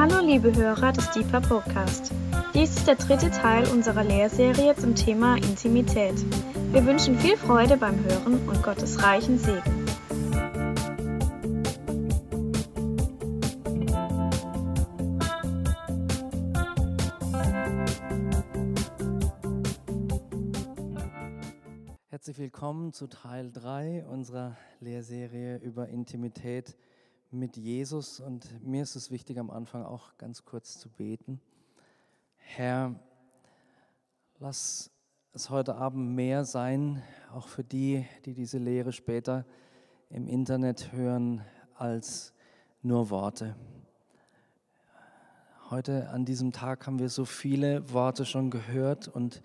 Hallo liebe Hörer des Deeper Podcast. Dies ist der dritte Teil unserer Lehrserie zum Thema Intimität. Wir wünschen viel Freude beim Hören und Gottes reichen Segen. Herzlich willkommen zu Teil 3 unserer Lehrserie über Intimität mit Jesus. Und mir ist es wichtig, am Anfang auch ganz kurz zu beten. Herr, lass es heute Abend mehr sein, auch für die, die diese Lehre später im Internet hören, als nur Worte. Heute an diesem Tag haben wir so viele Worte schon gehört und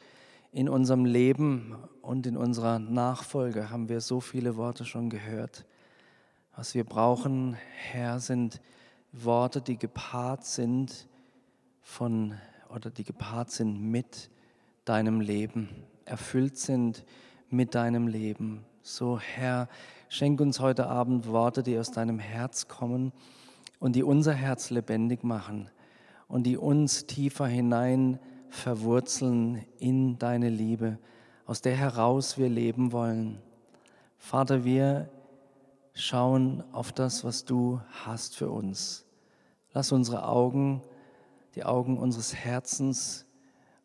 in unserem Leben und in unserer Nachfolge haben wir so viele Worte schon gehört. Was wir brauchen, Herr, sind Worte, die gepaart sind von oder die gepaart sind mit deinem Leben, erfüllt sind mit deinem Leben. So, Herr, schenk uns heute Abend Worte, die aus deinem Herz kommen und die unser Herz lebendig machen und die uns tiefer hinein verwurzeln in deine Liebe, aus der heraus wir leben wollen. Vater, wir schauen auf das, was du hast für uns. Lass unsere Augen, die Augen unseres Herzens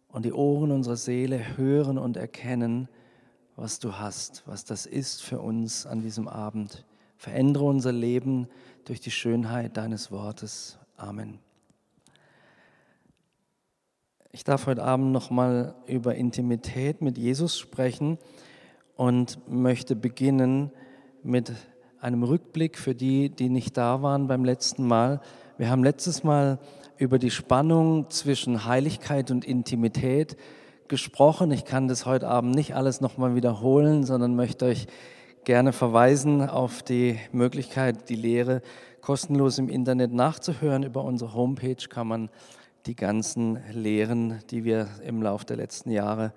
und die Ohren unserer Seele hören und erkennen, was du hast, was das ist für uns an diesem Abend. Verändere unser Leben durch die Schönheit deines Wortes. Amen. Ich darf heute Abend nochmal über Intimität mit Jesus sprechen und möchte beginnen mit einem Rückblick für die, die nicht da waren beim letzten Mal. Wir haben letztes Mal über die Spannung zwischen Heiligkeit und Intimität gesprochen. Ich kann das heute Abend nicht alles nochmal wiederholen, sondern möchte euch gerne verweisen auf die Möglichkeit, die Lehre kostenlos im Internet nachzuhören. Über unsere Homepage kann man die ganzen Lehren, die wir im Laufe der letzten Jahre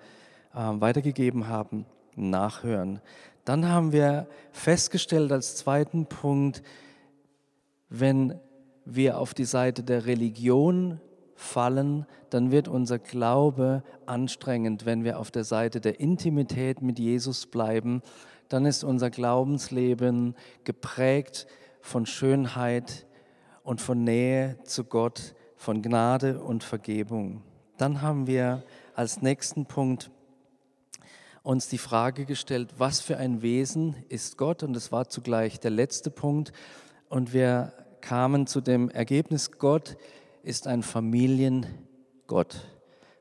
äh, weitergegeben haben, nachhören. Dann haben wir festgestellt als zweiten Punkt, wenn wir auf die Seite der Religion fallen, dann wird unser Glaube anstrengend. Wenn wir auf der Seite der Intimität mit Jesus bleiben, dann ist unser Glaubensleben geprägt von Schönheit und von Nähe zu Gott, von Gnade und Vergebung. Dann haben wir als nächsten Punkt uns die Frage gestellt, was für ein Wesen ist Gott? Und das war zugleich der letzte Punkt. Und wir kamen zu dem Ergebnis, Gott ist ein Familiengott.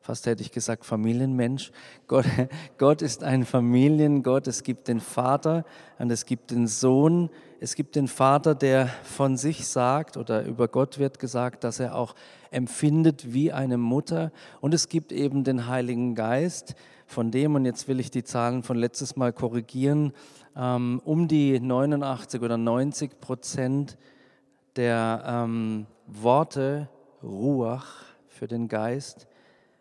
Fast hätte ich gesagt Familienmensch. Gott, Gott ist ein Familiengott. Es gibt den Vater und es gibt den Sohn. Es gibt den Vater, der von sich sagt oder über Gott wird gesagt, dass er auch empfindet wie eine Mutter. Und es gibt eben den Heiligen Geist, von dem, und jetzt will ich die Zahlen von letztes Mal korrigieren, ähm, um die 89 oder 90 Prozent der ähm, Worte Ruach für den Geist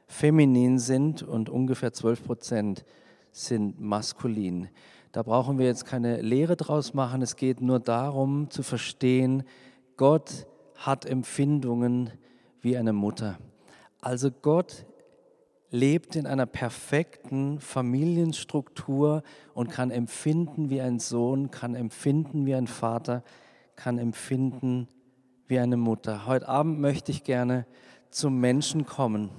feminin sind und ungefähr 12 Prozent sind maskulin. Da brauchen wir jetzt keine Lehre draus machen. Es geht nur darum zu verstehen, Gott hat Empfindungen wie eine Mutter. Also Gott lebt in einer perfekten Familienstruktur und kann empfinden wie ein Sohn, kann empfinden wie ein Vater, kann empfinden wie eine Mutter. Heute Abend möchte ich gerne zum Menschen kommen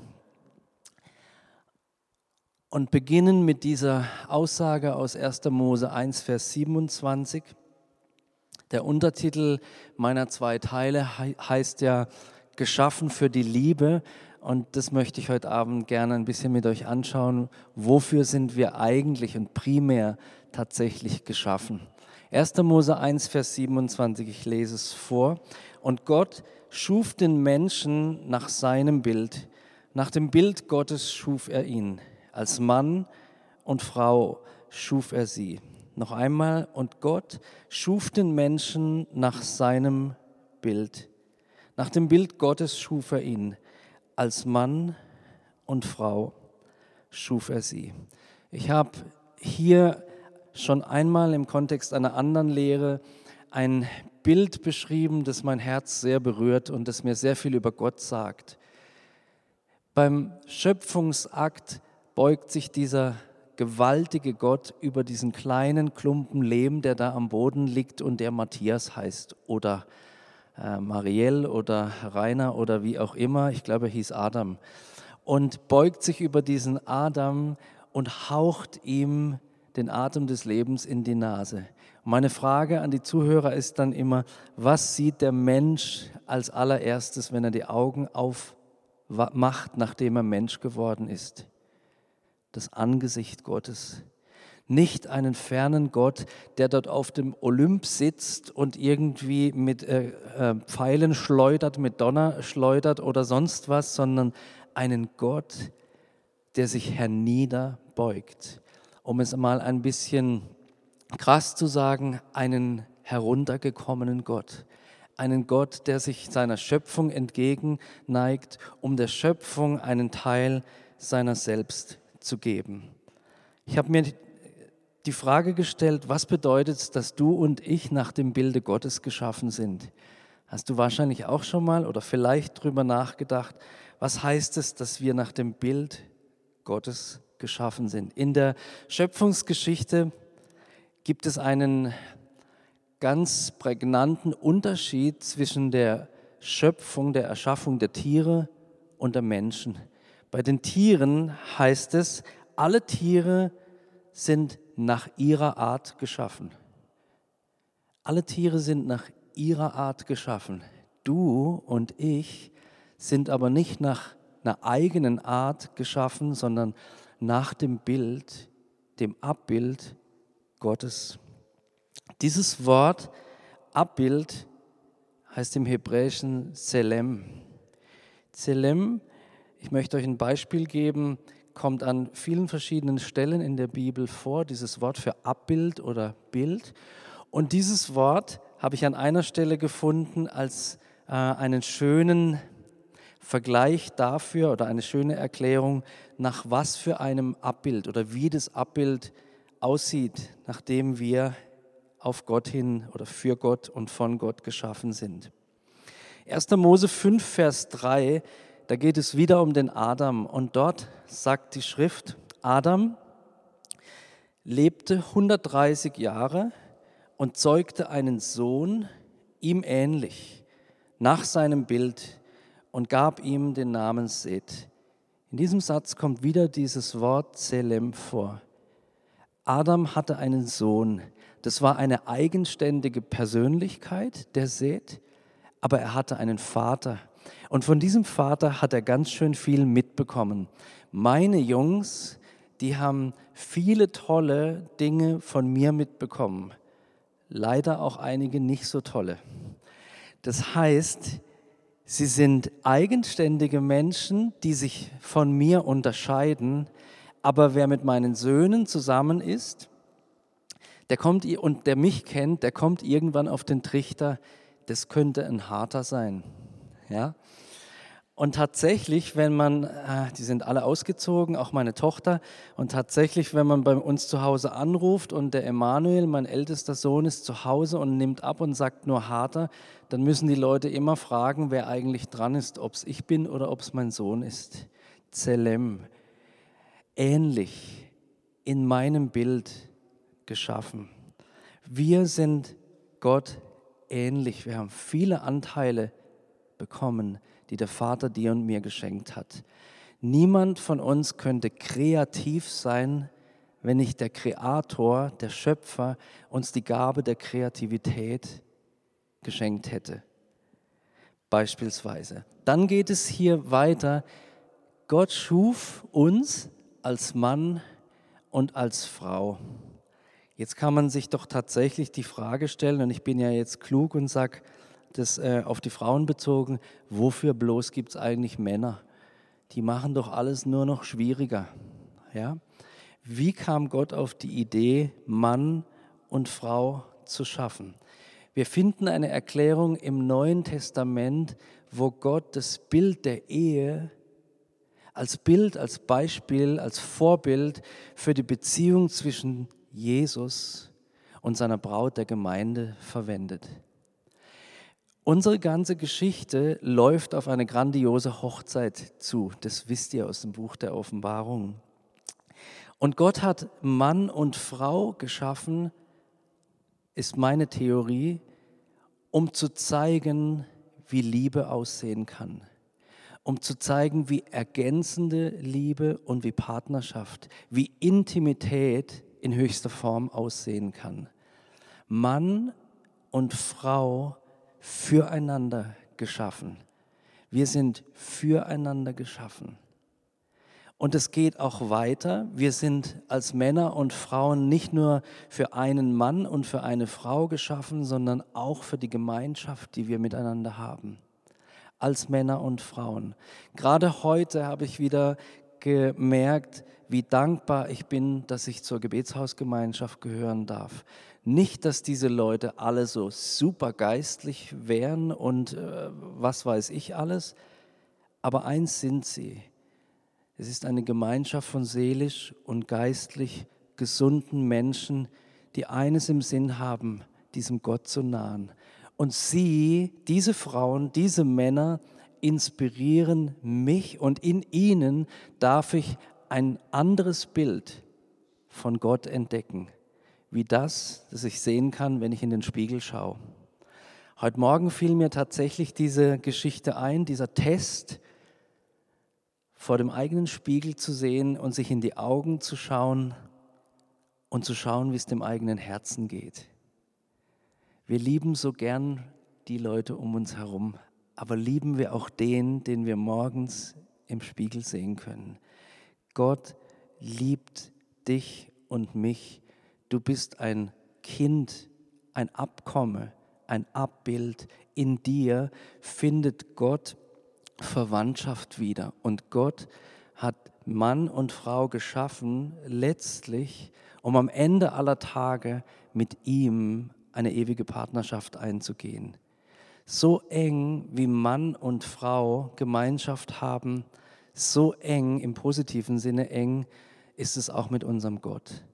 und beginnen mit dieser Aussage aus 1. Mose 1, Vers 27. Der Untertitel meiner zwei Teile heißt ja Geschaffen für die Liebe und das möchte ich heute Abend gerne ein bisschen mit euch anschauen. Wofür sind wir eigentlich und primär tatsächlich geschaffen? 1. Mose 1, Vers 27, ich lese es vor. Und Gott schuf den Menschen nach seinem Bild. Nach dem Bild Gottes schuf er ihn. Als Mann und Frau schuf er sie. Noch einmal, und Gott schuf den Menschen nach seinem Bild. Nach dem Bild Gottes schuf er ihn als Mann und Frau schuf er sie. Ich habe hier schon einmal im Kontext einer anderen Lehre ein Bild beschrieben, das mein Herz sehr berührt und das mir sehr viel über Gott sagt. Beim Schöpfungsakt beugt sich dieser gewaltige Gott über diesen kleinen Klumpen Lehm, der da am Boden liegt und der Matthias heißt oder äh, Marielle oder Rainer oder wie auch immer. Ich glaube, er hieß Adam. Und beugt sich über diesen Adam und haucht ihm den Atem des Lebens in die Nase. Meine Frage an die Zuhörer ist dann immer, was sieht der Mensch als allererstes, wenn er die Augen aufmacht, nachdem er Mensch geworden ist? Das Angesicht Gottes. Nicht einen fernen Gott, der dort auf dem Olymp sitzt und irgendwie mit äh, äh, Pfeilen schleudert, mit Donner schleudert oder sonst was, sondern einen Gott, der sich herniederbeugt um es mal ein bisschen krass zu sagen, einen heruntergekommenen Gott. Einen Gott, der sich seiner Schöpfung entgegenneigt, um der Schöpfung einen Teil seiner selbst zu geben. Ich habe mir die Frage gestellt, was bedeutet es, dass du und ich nach dem Bilde Gottes geschaffen sind? Hast du wahrscheinlich auch schon mal oder vielleicht darüber nachgedacht, was heißt es, dass wir nach dem Bild Gottes geschaffen sind. In der Schöpfungsgeschichte gibt es einen ganz prägnanten Unterschied zwischen der Schöpfung, der Erschaffung der Tiere und der Menschen. Bei den Tieren heißt es, alle Tiere sind nach ihrer Art geschaffen. Alle Tiere sind nach ihrer Art geschaffen. Du und ich sind aber nicht nach einer eigenen Art geschaffen, sondern nach dem Bild, dem Abbild Gottes. Dieses Wort Abbild heißt im Hebräischen Zelem. Zelem, ich möchte euch ein Beispiel geben, kommt an vielen verschiedenen Stellen in der Bibel vor, dieses Wort für Abbild oder Bild. Und dieses Wort habe ich an einer Stelle gefunden als äh, einen schönen Vergleich dafür oder eine schöne Erklärung, nach was für einem Abbild oder wie das Abbild aussieht, nachdem wir auf Gott hin oder für Gott und von Gott geschaffen sind. 1. Mose 5, Vers 3, da geht es wieder um den Adam und dort sagt die Schrift, Adam lebte 130 Jahre und zeugte einen Sohn, ihm ähnlich, nach seinem Bild und gab ihm den Namen Seth. In diesem Satz kommt wieder dieses Wort Selem vor. Adam hatte einen Sohn. Das war eine eigenständige Persönlichkeit, der Seth, aber er hatte einen Vater. Und von diesem Vater hat er ganz schön viel mitbekommen. Meine Jungs, die haben viele tolle Dinge von mir mitbekommen. Leider auch einige nicht so tolle. Das heißt, Sie sind eigenständige Menschen, die sich von mir unterscheiden. Aber wer mit meinen Söhnen zusammen ist, der kommt und der mich kennt, der kommt irgendwann auf den Trichter, das könnte ein harter sein. Ja? Und tatsächlich, wenn man, äh, die sind alle ausgezogen, auch meine Tochter, und tatsächlich, wenn man bei uns zu Hause anruft und der Emanuel, mein ältester Sohn, ist zu Hause und nimmt ab und sagt nur harter, dann müssen die Leute immer fragen, wer eigentlich dran ist, ob es ich bin oder ob es mein Sohn ist. Zelem, ähnlich, in meinem Bild geschaffen. Wir sind Gott ähnlich. Wir haben viele Anteile bekommen die der Vater dir und mir geschenkt hat. Niemand von uns könnte kreativ sein, wenn nicht der Kreator, der Schöpfer uns die Gabe der Kreativität geschenkt hätte. Beispielsweise. Dann geht es hier weiter. Gott schuf uns als Mann und als Frau. Jetzt kann man sich doch tatsächlich die Frage stellen, und ich bin ja jetzt klug und sage, das äh, auf die Frauen bezogen, wofür bloß gibt es eigentlich Männer? Die machen doch alles nur noch schwieriger. Ja? Wie kam Gott auf die Idee, Mann und Frau zu schaffen? Wir finden eine Erklärung im Neuen Testament, wo Gott das Bild der Ehe als Bild, als Beispiel, als Vorbild für die Beziehung zwischen Jesus und seiner Braut der Gemeinde verwendet. Unsere ganze Geschichte läuft auf eine grandiose Hochzeit zu. Das wisst ihr aus dem Buch der Offenbarung. Und Gott hat Mann und Frau geschaffen, ist meine Theorie, um zu zeigen, wie Liebe aussehen kann. Um zu zeigen, wie ergänzende Liebe und wie Partnerschaft, wie Intimität in höchster Form aussehen kann. Mann und Frau füreinander geschaffen. Wir sind füreinander geschaffen. Und es geht auch weiter. Wir sind als Männer und Frauen nicht nur für einen Mann und für eine Frau geschaffen, sondern auch für die Gemeinschaft, die wir miteinander haben. Als Männer und Frauen. Gerade heute habe ich wieder gemerkt, wie dankbar ich bin, dass ich zur Gebetshausgemeinschaft gehören darf. Nicht, dass diese Leute alle so super geistlich wären und äh, was weiß ich alles, aber eins sind sie. Es ist eine Gemeinschaft von seelisch und geistlich gesunden Menschen, die eines im Sinn haben, diesem Gott zu nahen. Und sie, diese Frauen, diese Männer, inspirieren mich und in ihnen darf ich ein anderes Bild von Gott entdecken wie das, das ich sehen kann, wenn ich in den Spiegel schaue. Heute Morgen fiel mir tatsächlich diese Geschichte ein, dieser Test, vor dem eigenen Spiegel zu sehen und sich in die Augen zu schauen und zu schauen, wie es dem eigenen Herzen geht. Wir lieben so gern die Leute um uns herum, aber lieben wir auch den, den wir morgens im Spiegel sehen können. Gott liebt dich und mich Du bist ein Kind, ein Abkomme, ein Abbild. In dir findet Gott Verwandtschaft wieder. Und Gott hat Mann und Frau geschaffen, letztlich, um am Ende aller Tage mit ihm eine ewige Partnerschaft einzugehen. So eng wie Mann und Frau Gemeinschaft haben, so eng im positiven Sinne eng ist es auch mit unserem Gott.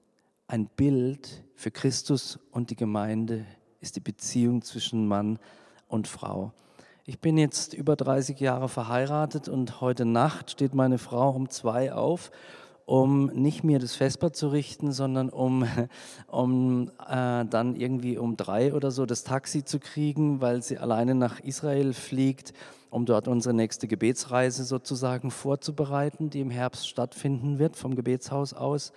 Ein Bild für Christus und die Gemeinde ist die Beziehung zwischen Mann und Frau. Ich bin jetzt über 30 Jahre verheiratet und heute Nacht steht meine Frau um zwei auf, um nicht mir das Vesper zu richten, sondern um, um äh, dann irgendwie um drei oder so das Taxi zu kriegen, weil sie alleine nach Israel fliegt, um dort unsere nächste Gebetsreise sozusagen vorzubereiten, die im Herbst stattfinden wird vom Gebetshaus aus.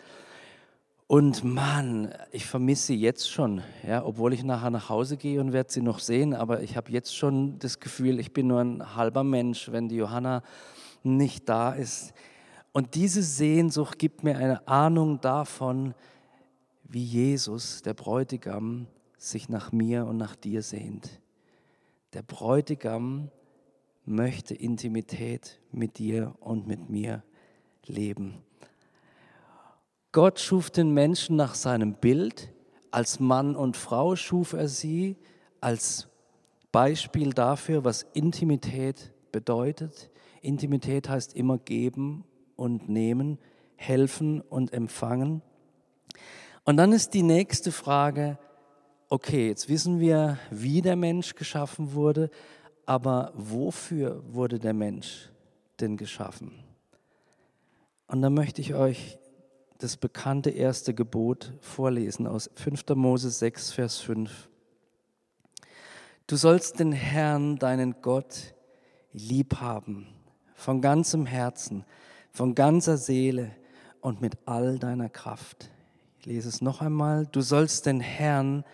Und Mann, ich vermisse sie jetzt schon, ja, obwohl ich nachher nach Hause gehe und werde sie noch sehen, aber ich habe jetzt schon das Gefühl, ich bin nur ein halber Mensch, wenn die Johanna nicht da ist. Und diese Sehnsucht gibt mir eine Ahnung davon, wie Jesus, der Bräutigam, sich nach mir und nach dir sehnt. Der Bräutigam möchte Intimität mit dir und mit mir leben. Gott schuf den Menschen nach seinem Bild. Als Mann und Frau schuf er sie als Beispiel dafür, was Intimität bedeutet. Intimität heißt immer geben und nehmen, helfen und empfangen. Und dann ist die nächste Frage, okay, jetzt wissen wir, wie der Mensch geschaffen wurde, aber wofür wurde der Mensch denn geschaffen? Und da möchte ich euch das bekannte erste Gebot vorlesen aus 5. Mose 6, Vers 5. Du sollst den Herrn, deinen Gott, lieb haben, von ganzem Herzen, von ganzer Seele und mit all deiner Kraft. Ich lese es noch einmal. Du sollst den Herrn,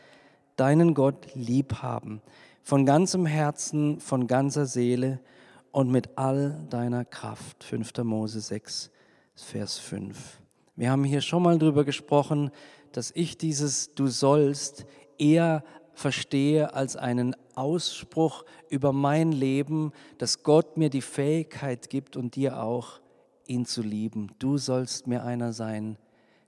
deinen Gott, lieb haben, von ganzem Herzen, von ganzer Seele und mit all deiner Kraft. 5. Mose 6, Vers 5. Wir haben hier schon mal darüber gesprochen, dass ich dieses Du sollst eher verstehe als einen Ausspruch über mein Leben, dass Gott mir die Fähigkeit gibt und dir auch, ihn zu lieben. Du sollst mir einer sein,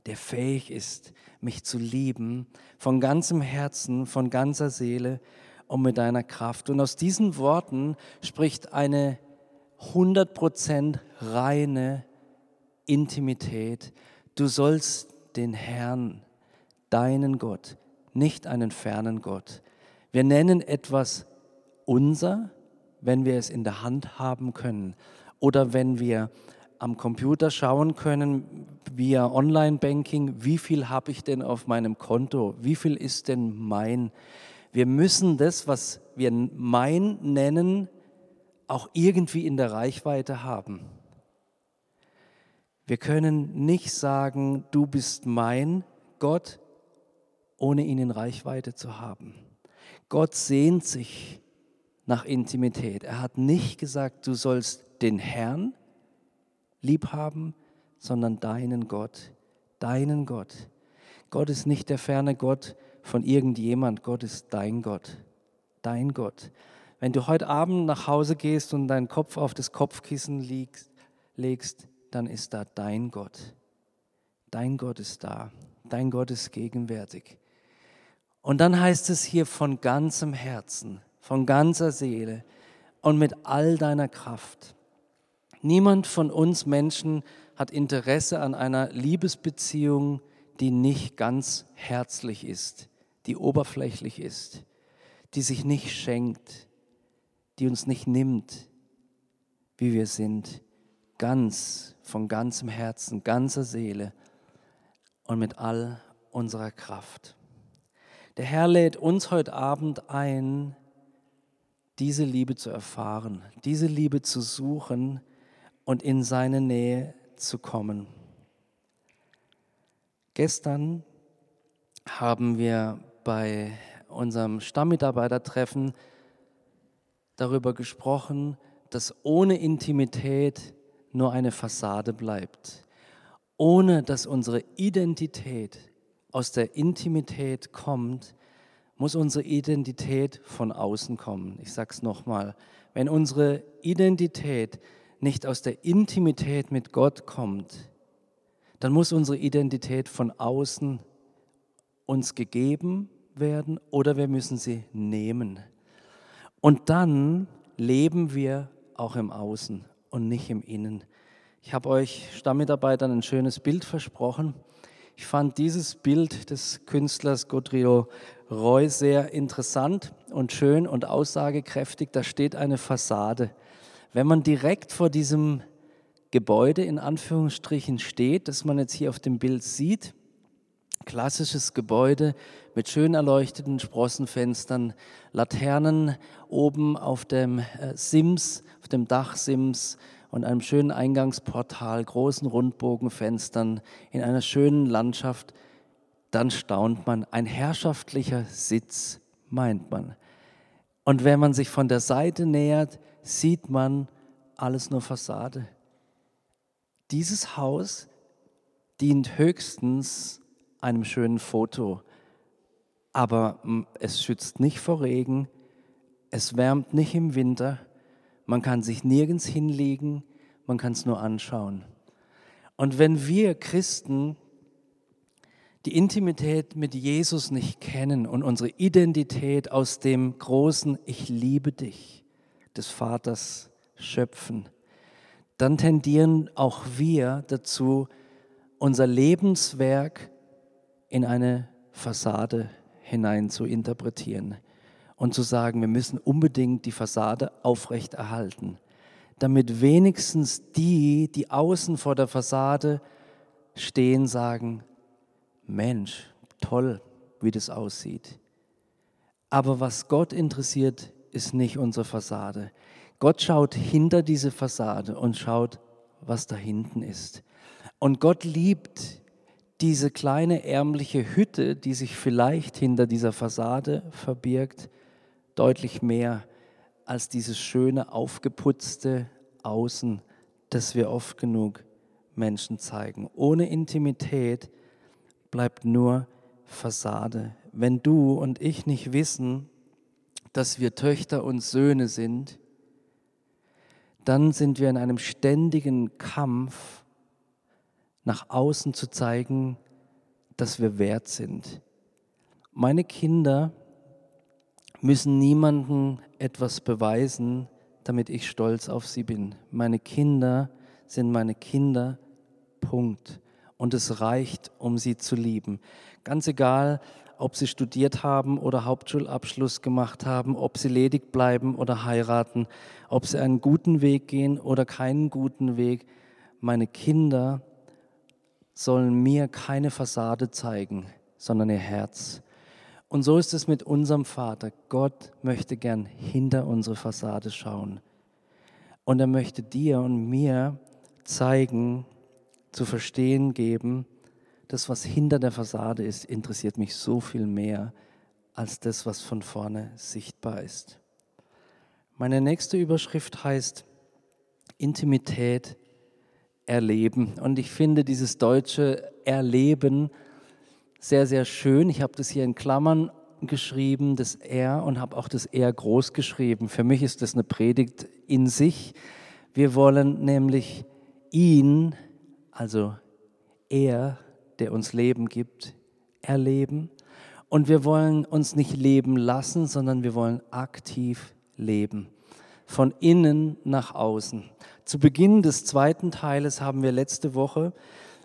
der fähig ist, mich zu lieben, von ganzem Herzen, von ganzer Seele und mit deiner Kraft. Und aus diesen Worten spricht eine 100% reine Intimität, Du sollst den Herrn, deinen Gott, nicht einen fernen Gott. Wir nennen etwas unser, wenn wir es in der Hand haben können oder wenn wir am Computer schauen können via Online-Banking, wie viel habe ich denn auf meinem Konto, wie viel ist denn mein. Wir müssen das, was wir mein nennen, auch irgendwie in der Reichweite haben. Wir können nicht sagen, du bist mein Gott, ohne ihn in Reichweite zu haben. Gott sehnt sich nach Intimität. Er hat nicht gesagt, du sollst den Herrn lieb haben, sondern deinen Gott, deinen Gott. Gott ist nicht der ferne Gott von irgendjemand, Gott ist dein Gott, dein Gott. Wenn du heute Abend nach Hause gehst und deinen Kopf auf das Kopfkissen legst, dann ist da dein Gott. Dein Gott ist da, dein Gott ist gegenwärtig. Und dann heißt es hier von ganzem Herzen, von ganzer Seele und mit all deiner Kraft. Niemand von uns Menschen hat Interesse an einer Liebesbeziehung, die nicht ganz herzlich ist, die oberflächlich ist, die sich nicht schenkt, die uns nicht nimmt, wie wir sind, ganz, von ganzem Herzen, ganzer Seele und mit all unserer Kraft. Der Herr lädt uns heute Abend ein, diese Liebe zu erfahren, diese Liebe zu suchen und in seine Nähe zu kommen. Gestern haben wir bei unserem Stammmitarbeitertreffen darüber gesprochen, dass ohne Intimität nur eine Fassade bleibt, ohne dass unsere Identität aus der Intimität kommt, muss unsere Identität von außen kommen. Ich sage es nochmal, wenn unsere Identität nicht aus der Intimität mit Gott kommt, dann muss unsere Identität von außen uns gegeben werden oder wir müssen sie nehmen. Und dann leben wir auch im Außen und nicht im Innen. Ich habe euch Stammmitarbeitern ein schönes Bild versprochen. Ich fand dieses Bild des Künstlers Godrido Roy sehr interessant und schön und aussagekräftig. Da steht eine Fassade. Wenn man direkt vor diesem Gebäude in Anführungsstrichen steht, das man jetzt hier auf dem Bild sieht, klassisches Gebäude mit schön erleuchteten Sprossenfenstern, Laternen oben auf dem äh, Sims, auf dem Dachsims und einem schönen Eingangsportal, großen Rundbogenfenstern in einer schönen Landschaft, dann staunt man. Ein herrschaftlicher Sitz, meint man. Und wenn man sich von der Seite nähert, sieht man alles nur Fassade. Dieses Haus dient höchstens einem schönen Foto, aber es schützt nicht vor Regen, es wärmt nicht im Winter, man kann sich nirgends hinlegen, man kann es nur anschauen. Und wenn wir Christen die Intimität mit Jesus nicht kennen und unsere Identität aus dem großen Ich liebe dich des Vaters schöpfen, dann tendieren auch wir dazu, unser Lebenswerk in eine Fassade hinein zu interpretieren und zu sagen, wir müssen unbedingt die Fassade aufrechterhalten, damit wenigstens die, die außen vor der Fassade stehen, sagen, Mensch, toll, wie das aussieht. Aber was Gott interessiert, ist nicht unsere Fassade. Gott schaut hinter diese Fassade und schaut, was da hinten ist. Und Gott liebt diese kleine ärmliche Hütte, die sich vielleicht hinter dieser Fassade verbirgt, deutlich mehr als dieses schöne, aufgeputzte Außen, das wir oft genug Menschen zeigen. Ohne Intimität bleibt nur Fassade. Wenn du und ich nicht wissen, dass wir Töchter und Söhne sind, dann sind wir in einem ständigen Kampf, nach außen zu zeigen, dass wir wert sind. Meine Kinder müssen niemandem etwas beweisen, damit ich stolz auf sie bin. Meine Kinder sind meine Kinder, Punkt. Und es reicht, um sie zu lieben. Ganz egal, ob sie studiert haben oder Hauptschulabschluss gemacht haben, ob sie ledig bleiben oder heiraten, ob sie einen guten Weg gehen oder keinen guten Weg. Meine Kinder sollen mir keine Fassade zeigen, sondern ihr Herz. Und so ist es mit unserem Vater. Gott möchte gern hinter unsere Fassade schauen. Und er möchte dir und mir zeigen, zu verstehen geben, das, was hinter der Fassade ist, interessiert mich so viel mehr als das, was von vorne sichtbar ist. Meine nächste Überschrift heißt Intimität erleben. Und ich finde dieses deutsche Erleben sehr, sehr schön. Ich habe das hier in Klammern geschrieben, das R, und habe auch das R groß geschrieben. Für mich ist das eine Predigt in sich. Wir wollen nämlich ihn, also er, der uns Leben gibt, erleben. Und wir wollen uns nicht leben lassen, sondern wir wollen aktiv leben. Von innen nach außen. Zu Beginn des zweiten Teiles haben wir letzte Woche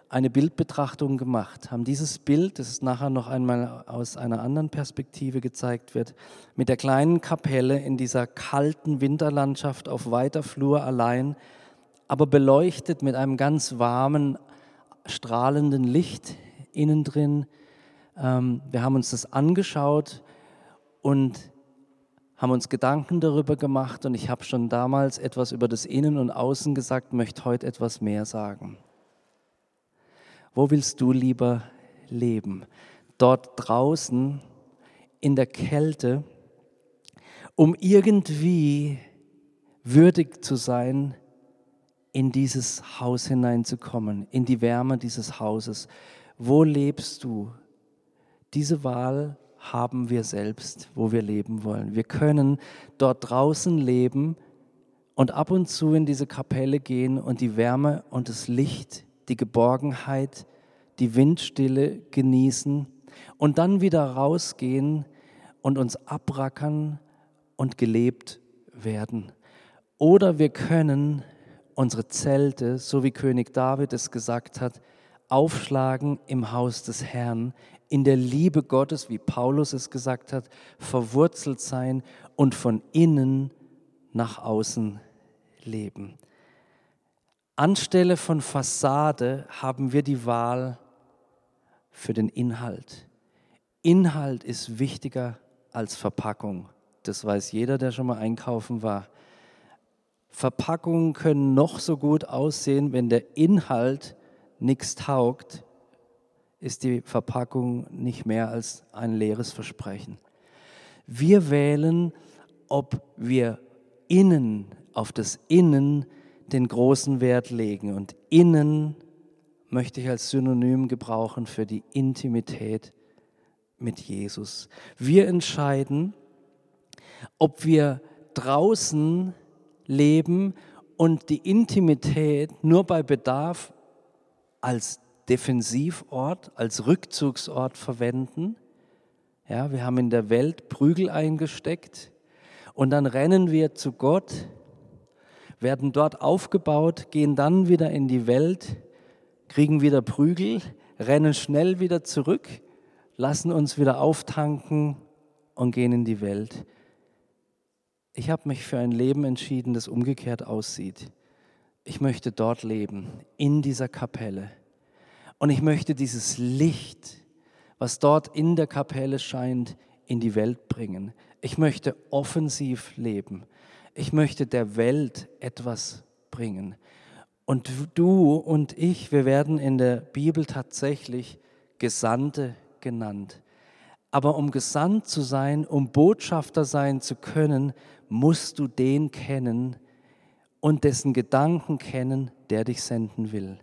eine Bildbetrachtung gemacht, haben dieses Bild, das nachher noch einmal aus einer anderen Perspektive gezeigt wird, mit der kleinen Kapelle in dieser kalten Winterlandschaft auf weiter Flur allein, aber beleuchtet mit einem ganz warmen, strahlenden Licht innen drin. Ähm, wir haben uns das angeschaut und haben uns Gedanken darüber gemacht und ich habe schon damals etwas über das Innen und Außen gesagt, möchte heute etwas mehr sagen. Wo willst du lieber leben? Dort draußen in der Kälte, um irgendwie würdig zu sein, in dieses Haus hineinzukommen, in die Wärme dieses Hauses. Wo lebst du? Diese Wahl haben wir selbst, wo wir leben wollen. Wir können dort draußen leben und ab und zu in diese Kapelle gehen und die Wärme und das Licht, die Geborgenheit, die Windstille genießen und dann wieder rausgehen und uns abrackern und gelebt werden. Oder wir können unsere Zelte, so wie König David es gesagt hat, aufschlagen im Haus des Herrn, in der Liebe Gottes, wie Paulus es gesagt hat, verwurzelt sein und von innen nach außen leben. Anstelle von Fassade haben wir die Wahl für den Inhalt. Inhalt ist wichtiger als Verpackung. Das weiß jeder, der schon mal einkaufen war. Verpackungen können noch so gut aussehen, wenn der Inhalt nichts taugt, ist die Verpackung nicht mehr als ein leeres Versprechen. Wir wählen, ob wir innen, auf das Innen den großen Wert legen. Und innen möchte ich als Synonym gebrauchen für die Intimität mit Jesus. Wir entscheiden, ob wir draußen leben und die Intimität nur bei Bedarf als Defensivort, als Rückzugsort verwenden. Ja, wir haben in der Welt Prügel eingesteckt und dann rennen wir zu Gott, werden dort aufgebaut, gehen dann wieder in die Welt, kriegen wieder Prügel, rennen schnell wieder zurück, lassen uns wieder auftanken und gehen in die Welt ich habe mich für ein Leben entschieden, das umgekehrt aussieht. Ich möchte dort leben, in dieser Kapelle. Und ich möchte dieses Licht, was dort in der Kapelle scheint, in die Welt bringen. Ich möchte offensiv leben. Ich möchte der Welt etwas bringen. Und du und ich, wir werden in der Bibel tatsächlich Gesandte genannt. Aber um gesandt zu sein, um Botschafter sein zu können, musst du den kennen und dessen Gedanken kennen, der dich senden will.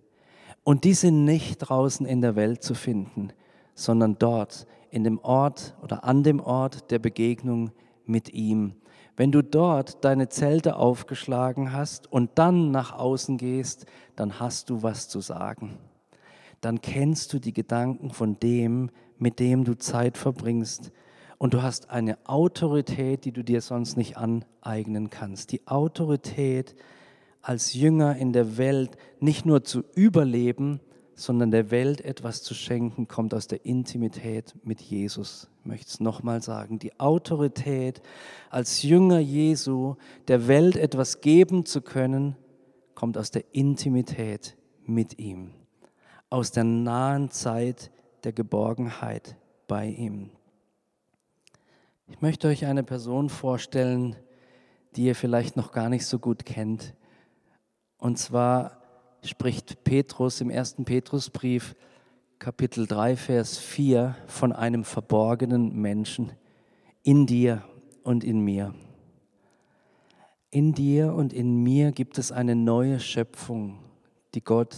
Und die sind nicht draußen in der Welt zu finden, sondern dort, in dem Ort oder an dem Ort der Begegnung mit ihm. Wenn du dort deine Zelte aufgeschlagen hast und dann nach außen gehst, dann hast du was zu sagen. Dann kennst du die Gedanken von dem, mit dem du Zeit verbringst und du hast eine Autorität, die du dir sonst nicht aneignen kannst. Die Autorität als Jünger in der Welt nicht nur zu überleben, sondern der Welt etwas zu schenken, kommt aus der Intimität mit Jesus. Ich möchte es nochmal sagen. Die Autorität, als Jünger Jesu der Welt etwas geben zu können, kommt aus der Intimität mit ihm, aus der nahen Zeit der Geborgenheit bei ihm. Ich möchte euch eine Person vorstellen, die ihr vielleicht noch gar nicht so gut kennt. Und zwar spricht Petrus im ersten Petrusbrief, Kapitel 3, Vers 4, von einem verborgenen Menschen in dir und in mir. In dir und in mir gibt es eine neue Schöpfung, die Gott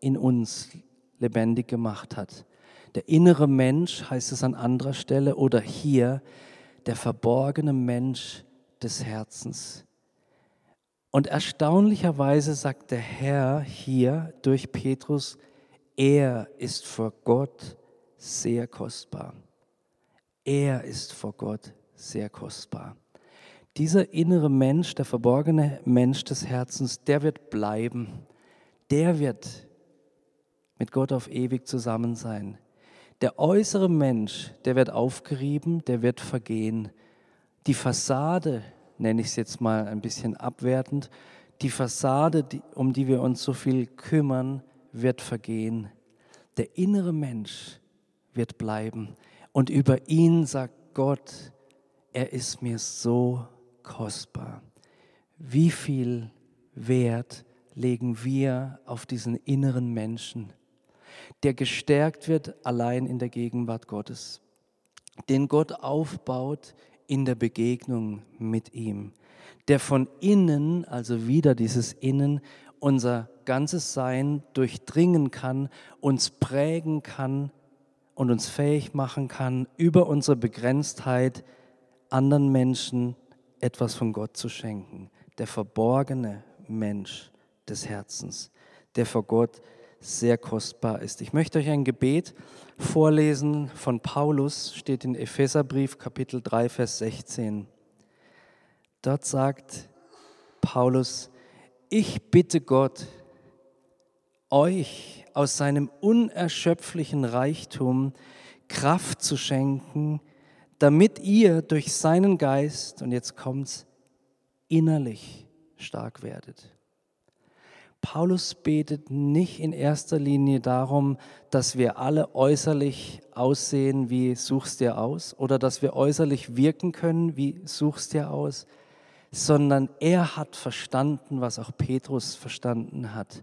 in uns lebendig gemacht hat. Der innere Mensch heißt es an anderer Stelle oder hier der verborgene Mensch des Herzens. Und erstaunlicherweise sagt der Herr hier durch Petrus, er ist vor Gott sehr kostbar. Er ist vor Gott sehr kostbar. Dieser innere Mensch, der verborgene Mensch des Herzens, der wird bleiben. Der wird mit Gott auf ewig zusammen sein. Der äußere Mensch, der wird aufgerieben, der wird vergehen. Die Fassade nenne ich es jetzt mal ein bisschen abwertend, die Fassade, die, um die wir uns so viel kümmern, wird vergehen. Der innere Mensch wird bleiben. Und über ihn sagt Gott, er ist mir so kostbar. Wie viel Wert legen wir auf diesen inneren Menschen, der gestärkt wird allein in der Gegenwart Gottes, den Gott aufbaut in der Begegnung mit ihm, der von innen, also wieder dieses Innen, unser ganzes Sein durchdringen kann, uns prägen kann und uns fähig machen kann, über unsere Begrenztheit anderen Menschen etwas von Gott zu schenken. Der verborgene Mensch des Herzens, der vor Gott sehr kostbar ist. Ich möchte euch ein Gebet vorlesen von Paulus, steht in Epheserbrief Kapitel 3, Vers 16. Dort sagt Paulus, ich bitte Gott, euch aus seinem unerschöpflichen Reichtum Kraft zu schenken, damit ihr durch seinen Geist, und jetzt kommt's, innerlich stark werdet. Paulus betet nicht in erster Linie darum, dass wir alle äußerlich aussehen, wie suchst dir aus, oder dass wir äußerlich wirken können, wie suchst dir aus, sondern er hat verstanden, was auch Petrus verstanden hat.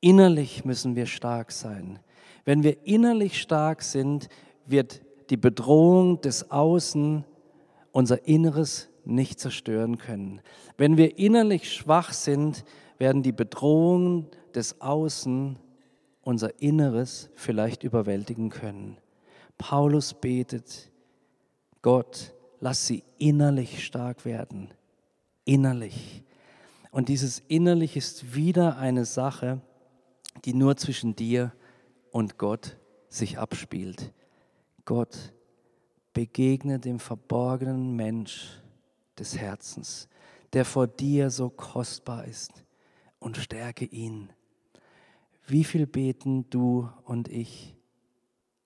Innerlich müssen wir stark sein. Wenn wir innerlich stark sind, wird die Bedrohung des Außen unser Inneres nicht zerstören können. Wenn wir innerlich schwach sind, werden die Bedrohungen des Außen unser Inneres vielleicht überwältigen können. Paulus betet, Gott, lass sie innerlich stark werden. Innerlich. Und dieses innerlich ist wieder eine Sache, die nur zwischen dir und Gott sich abspielt. Gott, begegne dem verborgenen Mensch des Herzens, der vor dir so kostbar ist und stärke ihn. Wie viel beten du und ich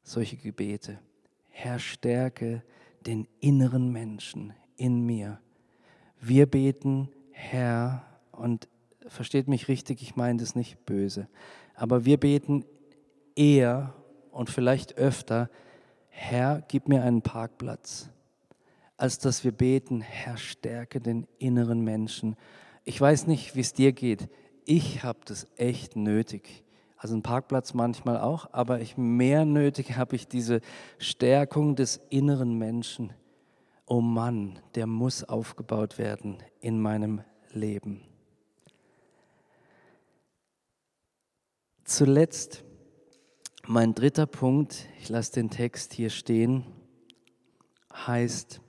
solche Gebete? Herr, stärke den inneren Menschen in mir. Wir beten, Herr, und versteht mich richtig, ich meine das nicht böse, aber wir beten eher und vielleicht öfter, Herr, gib mir einen Parkplatz, als dass wir beten, Herr, stärke den inneren Menschen. Ich weiß nicht, wie es dir geht ich habe das echt nötig. Also ein Parkplatz manchmal auch, aber ich mehr nötig habe ich diese Stärkung des inneren Menschen. Oh Mann, der muss aufgebaut werden in meinem Leben. Zuletzt mein dritter Punkt, ich lasse den Text hier stehen, heißt,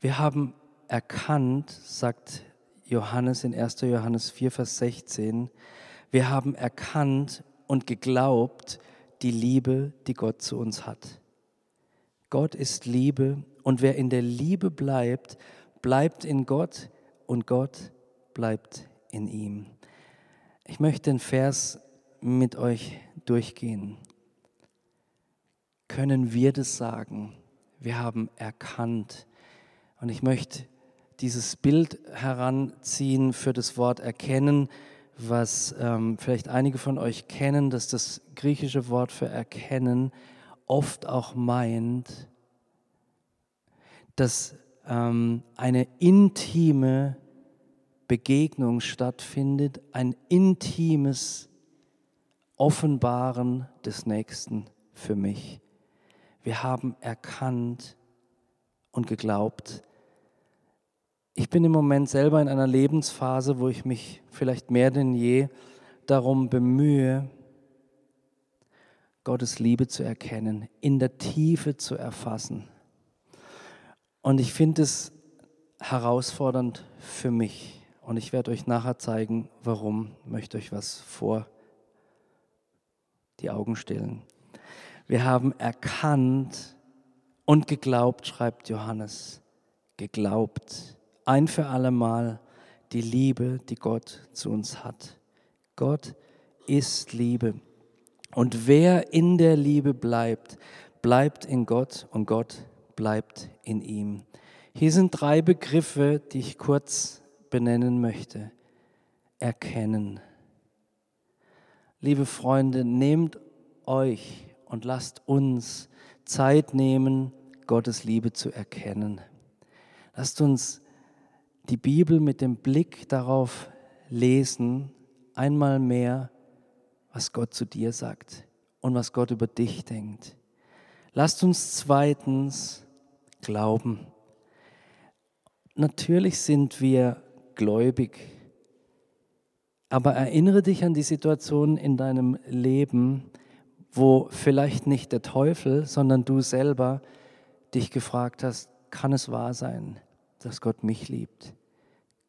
wir haben erkannt, sagt Johannes in 1. Johannes 4, Vers 16, wir haben erkannt und geglaubt die Liebe, die Gott zu uns hat. Gott ist Liebe und wer in der Liebe bleibt, bleibt in Gott und Gott bleibt in ihm. Ich möchte den Vers mit euch durchgehen. Können wir das sagen? Wir haben erkannt. Und ich möchte dieses Bild heranziehen für das Wort erkennen, was ähm, vielleicht einige von euch kennen, dass das griechische Wort für erkennen oft auch meint, dass ähm, eine intime Begegnung stattfindet, ein intimes Offenbaren des Nächsten für mich. Wir haben erkannt und geglaubt. Ich bin im Moment selber in einer Lebensphase, wo ich mich vielleicht mehr denn je darum bemühe, Gottes Liebe zu erkennen, in der Tiefe zu erfassen. Und ich finde es herausfordernd für mich. Und ich werde euch nachher zeigen, warum. Ich möchte euch was vor die Augen stellen. Wir haben erkannt und geglaubt, schreibt Johannes, geglaubt, ein für allemal die Liebe, die Gott zu uns hat. Gott ist Liebe. Und wer in der Liebe bleibt, bleibt in Gott und Gott bleibt in ihm. Hier sind drei Begriffe, die ich kurz benennen möchte. Erkennen. Liebe Freunde, nehmt euch und lasst uns Zeit nehmen, Gottes Liebe zu erkennen. Lasst uns die Bibel mit dem Blick darauf lesen, einmal mehr, was Gott zu dir sagt und was Gott über dich denkt. Lasst uns zweitens glauben. Natürlich sind wir gläubig, aber erinnere dich an die Situation in deinem Leben, wo vielleicht nicht der Teufel, sondern du selber dich gefragt hast, kann es wahr sein, dass Gott mich liebt?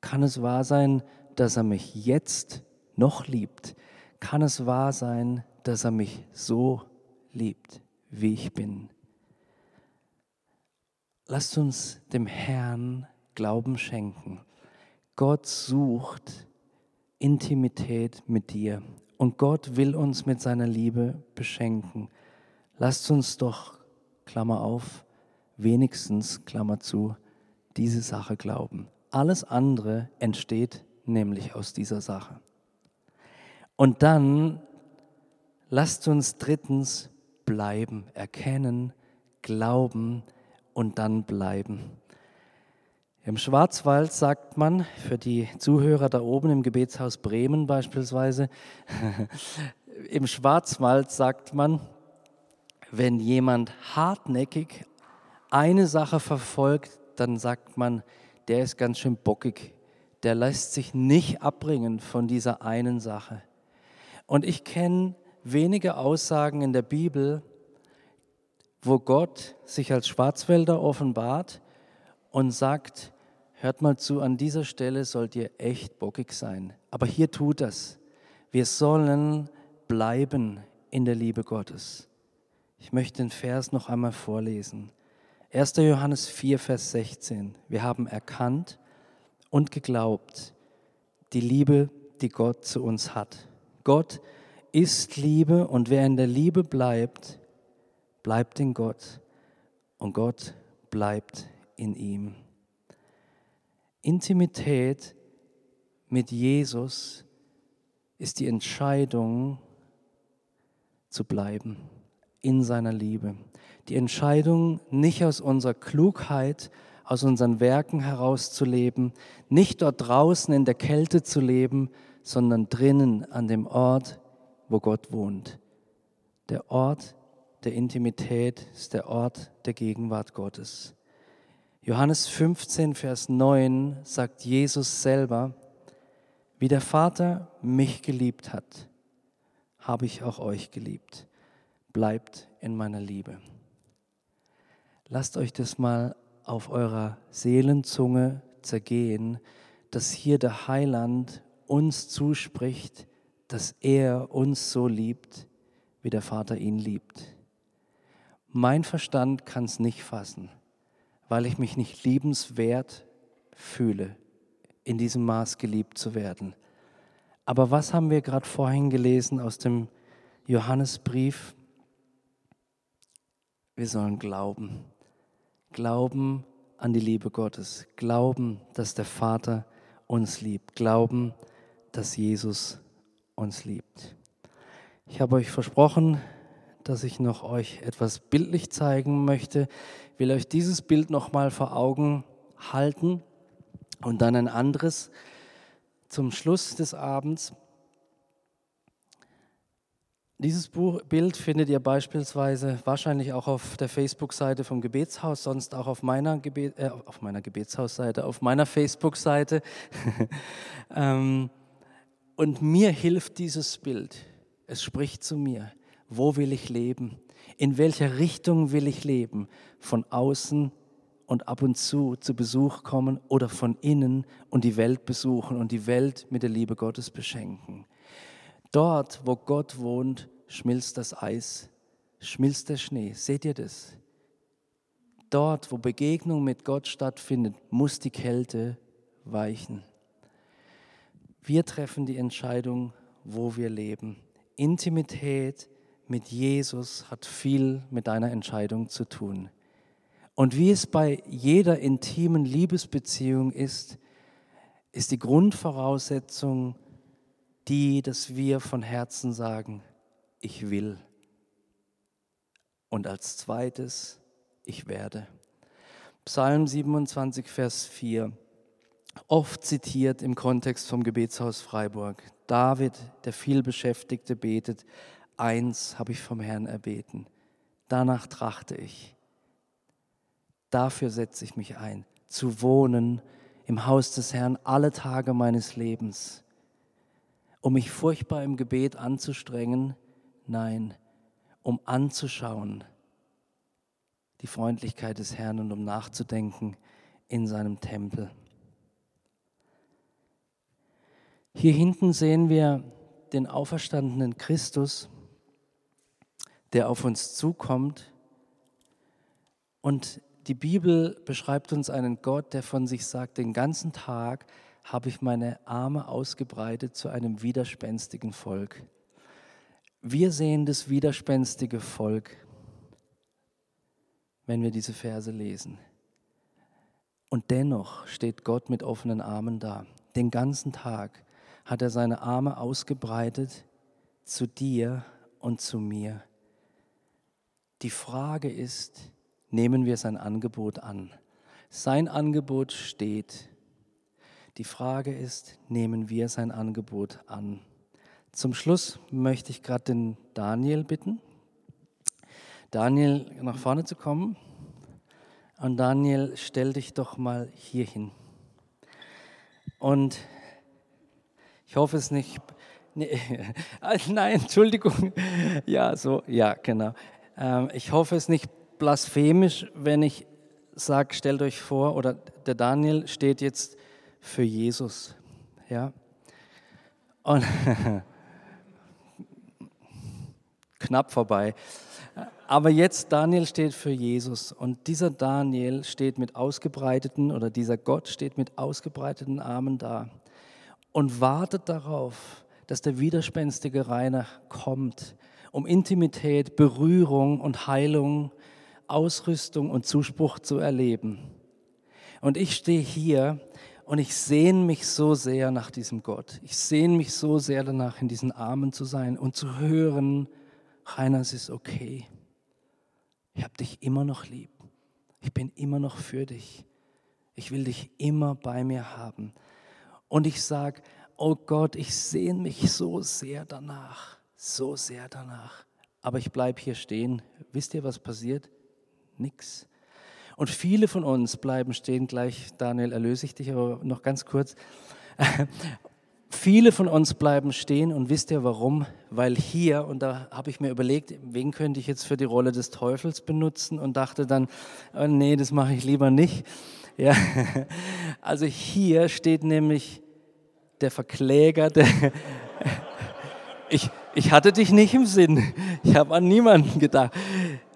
Kann es wahr sein, dass er mich jetzt noch liebt? Kann es wahr sein, dass er mich so liebt, wie ich bin? Lasst uns dem Herrn Glauben schenken. Gott sucht Intimität mit dir und Gott will uns mit seiner Liebe beschenken. Lasst uns doch, Klammer auf, wenigstens, Klammer zu, diese Sache glauben. Alles andere entsteht nämlich aus dieser Sache. Und dann lasst uns drittens bleiben, erkennen, glauben und dann bleiben. Im Schwarzwald sagt man, für die Zuhörer da oben im Gebetshaus Bremen beispielsweise, im Schwarzwald sagt man, wenn jemand hartnäckig eine Sache verfolgt, dann sagt man, der ist ganz schön bockig, der lässt sich nicht abbringen von dieser einen Sache. Und ich kenne wenige Aussagen in der Bibel, wo Gott sich als Schwarzwälder offenbart und sagt, hört mal zu, an dieser Stelle sollt ihr echt bockig sein. Aber hier tut das. Wir sollen bleiben in der Liebe Gottes. Ich möchte den Vers noch einmal vorlesen. 1. Johannes 4, Vers 16. Wir haben erkannt und geglaubt die Liebe, die Gott zu uns hat. Gott ist Liebe und wer in der Liebe bleibt, bleibt in Gott und Gott bleibt in ihm. Intimität mit Jesus ist die Entscheidung zu bleiben in seiner Liebe. Die Entscheidung, nicht aus unserer Klugheit, aus unseren Werken herauszuleben, nicht dort draußen in der Kälte zu leben, sondern drinnen an dem Ort, wo Gott wohnt. Der Ort der Intimität ist der Ort der Gegenwart Gottes. Johannes 15, Vers 9 sagt Jesus selber, wie der Vater mich geliebt hat, habe ich auch euch geliebt. Bleibt in meiner Liebe. Lasst euch das mal auf eurer Seelenzunge zergehen, dass hier der Heiland uns zuspricht, dass er uns so liebt, wie der Vater ihn liebt. Mein Verstand kann es nicht fassen, weil ich mich nicht liebenswert fühle, in diesem Maß geliebt zu werden. Aber was haben wir gerade vorhin gelesen aus dem Johannesbrief? Wir sollen glauben. Glauben an die Liebe Gottes. Glauben, dass der Vater uns liebt. Glauben, dass Jesus uns liebt. Ich habe euch versprochen, dass ich noch euch etwas bildlich zeigen möchte. Ich will euch dieses Bild noch mal vor Augen halten und dann ein anderes zum Schluss des Abends. Dieses Buch, Bild findet ihr beispielsweise wahrscheinlich auch auf der Facebook-Seite vom Gebetshaus, sonst auch auf meiner, Gebet, äh, auf meiner Gebetshausseite, auf meiner Facebook-Seite. ähm, und mir hilft dieses Bild. Es spricht zu mir. Wo will ich leben? In welcher Richtung will ich leben? Von außen und ab und zu zu Besuch kommen oder von innen und die Welt besuchen und die Welt mit der Liebe Gottes beschenken. Dort, wo Gott wohnt, schmilzt das Eis, schmilzt der Schnee. Seht ihr das? Dort, wo Begegnung mit Gott stattfindet, muss die Kälte weichen. Wir treffen die Entscheidung, wo wir leben. Intimität mit Jesus hat viel mit deiner Entscheidung zu tun. Und wie es bei jeder intimen Liebesbeziehung ist, ist die Grundvoraussetzung die, dass wir von Herzen sagen, ich will. Und als zweites, ich werde. Psalm 27, Vers 4, oft zitiert im Kontext vom Gebetshaus Freiburg. David, der vielbeschäftigte, betet, eins habe ich vom Herrn erbeten, danach trachte ich. Dafür setze ich mich ein, zu wohnen im Haus des Herrn alle Tage meines Lebens um mich furchtbar im Gebet anzustrengen, nein, um anzuschauen die Freundlichkeit des Herrn und um nachzudenken in seinem Tempel. Hier hinten sehen wir den auferstandenen Christus, der auf uns zukommt. Und die Bibel beschreibt uns einen Gott, der von sich sagt, den ganzen Tag habe ich meine Arme ausgebreitet zu einem widerspenstigen Volk. Wir sehen das widerspenstige Volk, wenn wir diese Verse lesen. Und dennoch steht Gott mit offenen Armen da. Den ganzen Tag hat er seine Arme ausgebreitet zu dir und zu mir. Die Frage ist, nehmen wir sein Angebot an? Sein Angebot steht. Die Frage ist, nehmen wir sein Angebot an? Zum Schluss möchte ich gerade den Daniel bitten, Daniel nach vorne zu kommen. Und Daniel, stell dich doch mal hier hin. Und ich hoffe es nicht. Nee, nein, Entschuldigung. Ja, so, ja, genau. Ähm, ich hoffe es nicht blasphemisch, wenn ich sage, stellt euch vor, oder der Daniel steht jetzt für Jesus. Ja? Und knapp vorbei. Aber jetzt Daniel steht für Jesus und dieser Daniel steht mit ausgebreiteten oder dieser Gott steht mit ausgebreiteten Armen da und wartet darauf, dass der widerspenstige Reiner kommt, um Intimität, Berührung und Heilung, Ausrüstung und Zuspruch zu erleben. Und ich stehe hier und ich sehne mich so sehr nach diesem Gott. Ich sehne mich so sehr danach, in diesen Armen zu sein und zu hören, Rainer, es ist okay. Ich habe dich immer noch lieb. Ich bin immer noch für dich. Ich will dich immer bei mir haben. Und ich sage, oh Gott, ich sehne mich so sehr danach, so sehr danach. Aber ich bleibe hier stehen. Wisst ihr, was passiert? Nix. Und viele von uns bleiben stehen, gleich Daniel erlöse ich dich, aber noch ganz kurz. viele von uns bleiben stehen und wisst ihr warum? Weil hier, und da habe ich mir überlegt, wen könnte ich jetzt für die Rolle des Teufels benutzen und dachte dann, oh nee, das mache ich lieber nicht. Ja, also hier steht nämlich der Verkläger, der ich, ich hatte dich nicht im Sinn. Ich habe an niemanden gedacht.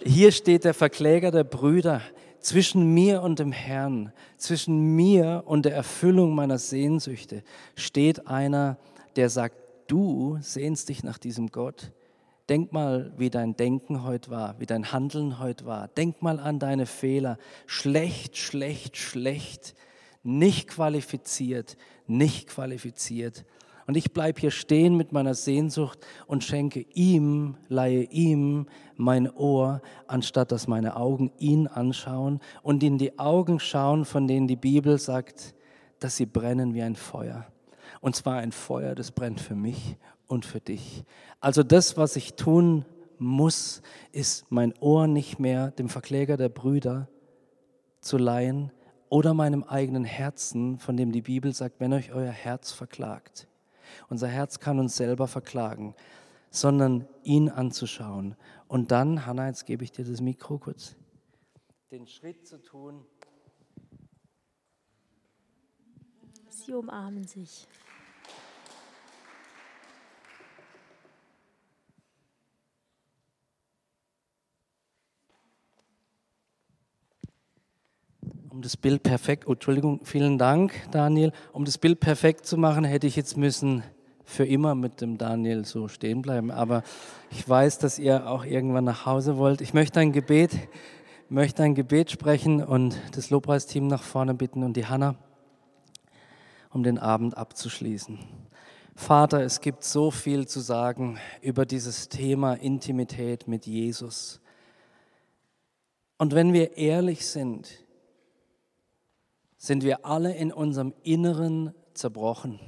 Hier steht der Verkläger der Brüder zwischen mir und dem Herrn, zwischen mir und der Erfüllung meiner Sehnsüchte steht einer, der sagt, du sehnst dich nach diesem Gott. Denk mal, wie dein Denken heute war, wie dein Handeln heute war. Denk mal an deine Fehler. Schlecht, schlecht, schlecht. Nicht qualifiziert, nicht qualifiziert. Und ich bleibe hier stehen mit meiner Sehnsucht und schenke ihm, leihe ihm mein Ohr, anstatt dass meine Augen ihn anschauen und in die Augen schauen, von denen die Bibel sagt, dass sie brennen wie ein Feuer. Und zwar ein Feuer, das brennt für mich und für dich. Also das, was ich tun muss, ist mein Ohr nicht mehr dem Verkläger der Brüder zu leihen oder meinem eigenen Herzen, von dem die Bibel sagt, wenn euch euer Herz verklagt. Unser Herz kann uns selber verklagen, sondern ihn anzuschauen. Und dann, Hanna, jetzt gebe ich dir das Mikro kurz, den Schritt zu tun. Sie umarmen sich. Um das Bild perfekt, oh, Entschuldigung, vielen Dank, Daniel. Um das Bild perfekt zu machen, hätte ich jetzt müssen für immer mit dem Daniel so stehen bleiben. Aber ich weiß, dass ihr auch irgendwann nach Hause wollt. Ich möchte ein Gebet, möchte ein Gebet sprechen und das Lobpreisteam nach vorne bitten und die Hanna, um den Abend abzuschließen. Vater, es gibt so viel zu sagen über dieses Thema Intimität mit Jesus. Und wenn wir ehrlich sind, sind wir alle in unserem Inneren zerbrochen.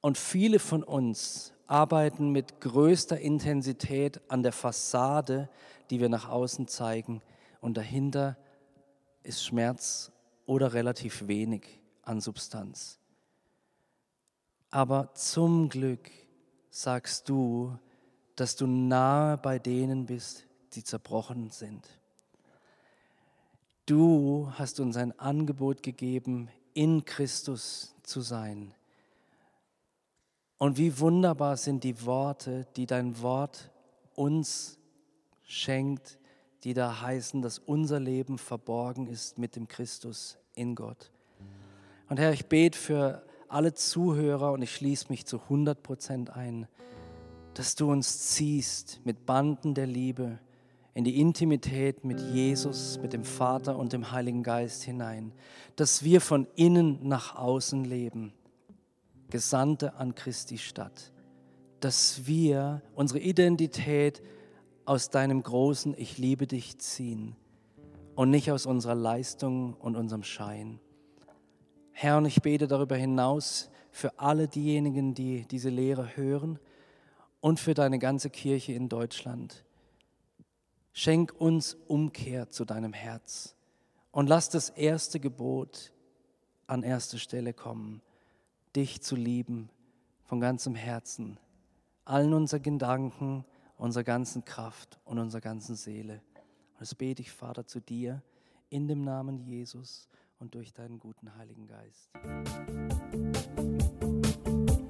Und viele von uns arbeiten mit größter Intensität an der Fassade, die wir nach außen zeigen. Und dahinter ist Schmerz oder relativ wenig an Substanz. Aber zum Glück sagst du, dass du nahe bei denen bist, die zerbrochen sind. Du hast uns ein Angebot gegeben, in Christus zu sein. Und wie wunderbar sind die Worte, die dein Wort uns schenkt, die da heißen, dass unser Leben verborgen ist mit dem Christus in Gott. Und Herr, ich bete für alle Zuhörer und ich schließe mich zu 100 Prozent ein, dass du uns ziehst mit Banden der Liebe in die Intimität mit Jesus, mit dem Vater und dem Heiligen Geist hinein, dass wir von innen nach außen leben, Gesandte an Christi Stadt, dass wir unsere Identität aus deinem großen Ich liebe dich ziehen und nicht aus unserer Leistung und unserem Schein. Herr, und ich bete darüber hinaus für alle diejenigen, die diese Lehre hören und für deine ganze Kirche in Deutschland Schenk uns Umkehr zu deinem Herz und lass das erste Gebot an erste Stelle kommen, dich zu lieben von ganzem Herzen, allen unseren Gedanken, unserer ganzen Kraft und unserer ganzen Seele. Und das bete ich, Vater, zu dir in dem Namen Jesus und durch deinen guten Heiligen Geist.